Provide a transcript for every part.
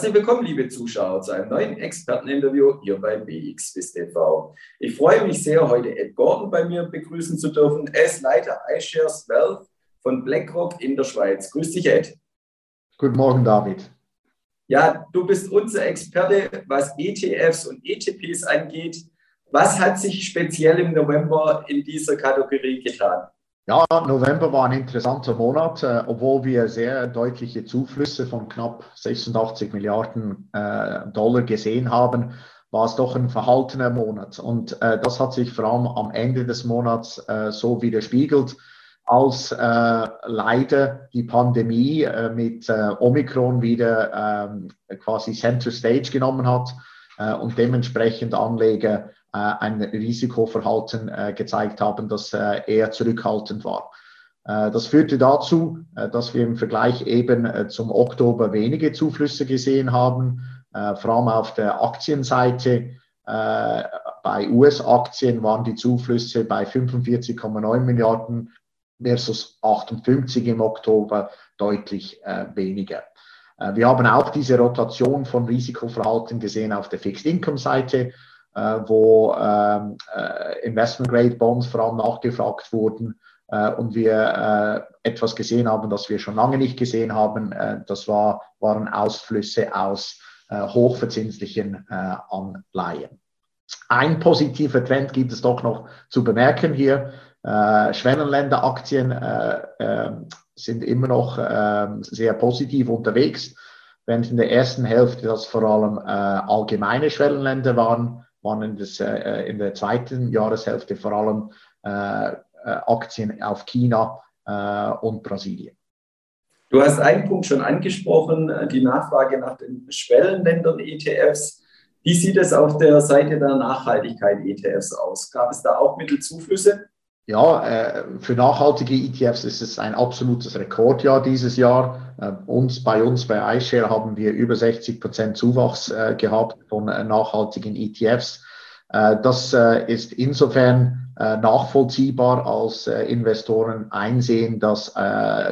Herzlich willkommen, liebe Zuschauer, zu einem neuen Experteninterview hier bei BX TV. Ich freue mich sehr, heute Ed Gordon bei mir begrüßen zu dürfen. Er ist Leiter iShares Wealth von BlackRock in der Schweiz. Grüß dich, Ed. Guten Morgen, David. Ja, du bist unser Experte, was ETFs und ETPs angeht. Was hat sich speziell im November in dieser Kategorie getan? Ja, November war ein interessanter Monat, äh, obwohl wir sehr deutliche Zuflüsse von knapp 86 Milliarden äh, Dollar gesehen haben, war es doch ein verhaltener Monat. Und äh, das hat sich vor allem am Ende des Monats äh, so widerspiegelt, als äh, leider die Pandemie äh, mit Omikron wieder ähm, quasi Center Stage genommen hat und dementsprechend Anleger ein Risikoverhalten äh, gezeigt haben, das äh, eher zurückhaltend war. Das führte dazu, dass wir im Vergleich eben zum Oktober wenige Zuflüsse gesehen haben, vor allem auf der Aktienseite. Bei US-Aktien waren die Zuflüsse bei 45,9 Milliarden versus 58 im Oktober deutlich weniger. Wir haben auch diese Rotation von Risikoverhalten gesehen auf der Fixed-Income-Seite. Äh, wo ähm, äh, Investment-Grade-Bonds vor allem nachgefragt wurden äh, und wir etwas gesehen haben, das wir schon lange nicht gesehen haben. das war, waren Ausflüsse aus hochverzinslichen Anleihen. Ein positiver Trend gibt es doch noch zu bemerken hier. Äh, Schwellenländeraktien äh, äh, sind immer noch sehr positiv unterwegs, während in der ersten Hälfte das vor allem allgemeine Schwellenländer waren waren in, das, äh, in der zweiten Jahreshälfte vor allem äh, äh Aktien auf China äh, und Brasilien. Du hast einen Punkt schon angesprochen, äh, die Nachfrage nach den Schwellenländern ETFs. Wie sieht es auf der Seite der Nachhaltigkeit ETFs aus? Gab es da auch Mittelzuflüsse? Ja, äh, für nachhaltige ETFs ist es ein absolutes Rekordjahr dieses Jahr. Äh, uns, bei uns, bei iShare, haben wir über 60 Prozent Zuwachs äh, gehabt von nachhaltigen ETFs. Das ist insofern nachvollziehbar, als Investoren einsehen, dass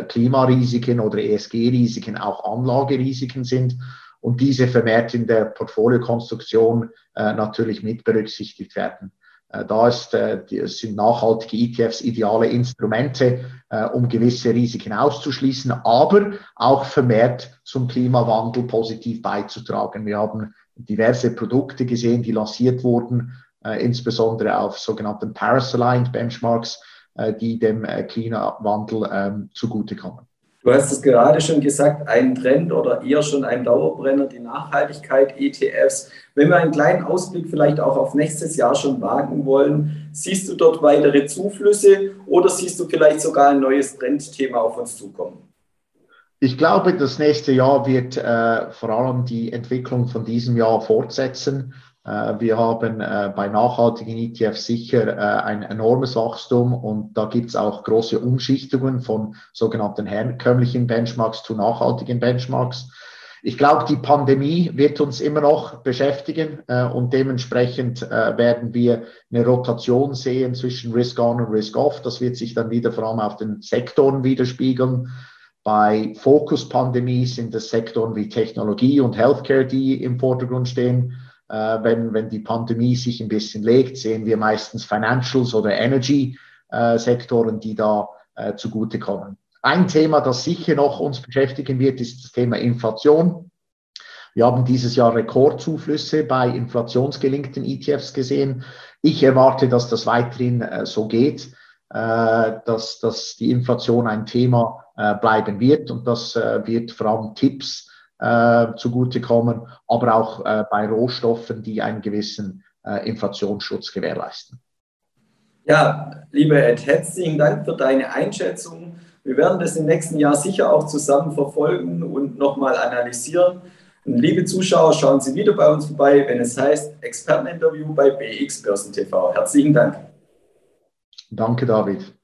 Klimarisiken oder ESG-Risiken auch Anlagerisiken sind und diese vermehrt in der Portfoliokonstruktion natürlich mit berücksichtigt werden. Äh, da ist, äh, sind nachhaltige ETFs ideale Instrumente, äh, um gewisse Risiken auszuschließen, aber auch vermehrt zum Klimawandel positiv beizutragen. Wir haben diverse Produkte gesehen, die lanciert wurden, insbesondere auf sogenannten Paris-aligned Benchmarks, die dem Klimawandel ähm, zugutekommen. Du hast es gerade schon gesagt, ein Trend oder eher schon ein Dauerbrenner, die Nachhaltigkeit, ETFs. Wenn wir einen kleinen Ausblick vielleicht auch auf nächstes Jahr schon wagen wollen, siehst du dort weitere Zuflüsse oder siehst du vielleicht sogar ein neues Trendthema auf uns zukommen? Ich glaube, das nächste Jahr wird äh, vor allem die Entwicklung von diesem Jahr fortsetzen. Äh, wir haben äh, bei nachhaltigen ETFs sicher äh, ein enormes Wachstum und da gibt es auch große Umschichtungen von sogenannten herkömmlichen Benchmarks zu nachhaltigen Benchmarks. Ich glaube, die Pandemie wird uns immer noch beschäftigen und dementsprechend werden wir eine Rotation sehen zwischen Risk-On und Risk-Off. Das wird sich dann wieder vor allem auf den Sektoren widerspiegeln. Bei Fokus-Pandemie sind es Sektoren wie Technologie und Healthcare, die im Vordergrund stehen. Äh, wenn, wenn die Pandemie sich ein bisschen legt, sehen wir meistens Financials oder Energy-Sektoren, äh, die da äh, zugutekommen. Ein Thema, das sicher noch uns beschäftigen wird, ist das Thema Inflation. Wir haben dieses Jahr Rekordzuflüsse bei inflationsgelinkten ETFs gesehen. Ich erwarte, dass das weiterhin äh, so geht, äh, dass, dass die Inflation ein Thema äh, bleiben wird und das äh, wird vor allem Tipps äh, zugutekommen, aber auch äh, bei Rohstoffen, die einen gewissen äh, Inflationsschutz gewährleisten. Ja, lieber Ed, herzlichen Dank für deine Einschätzung. Wir werden das im nächsten Jahr sicher auch zusammen verfolgen und nochmal analysieren. Und liebe Zuschauer, schauen Sie wieder bei uns vorbei, wenn es heißt Experteninterview bei BX Börsen TV. Herzlichen Dank. Danke, David.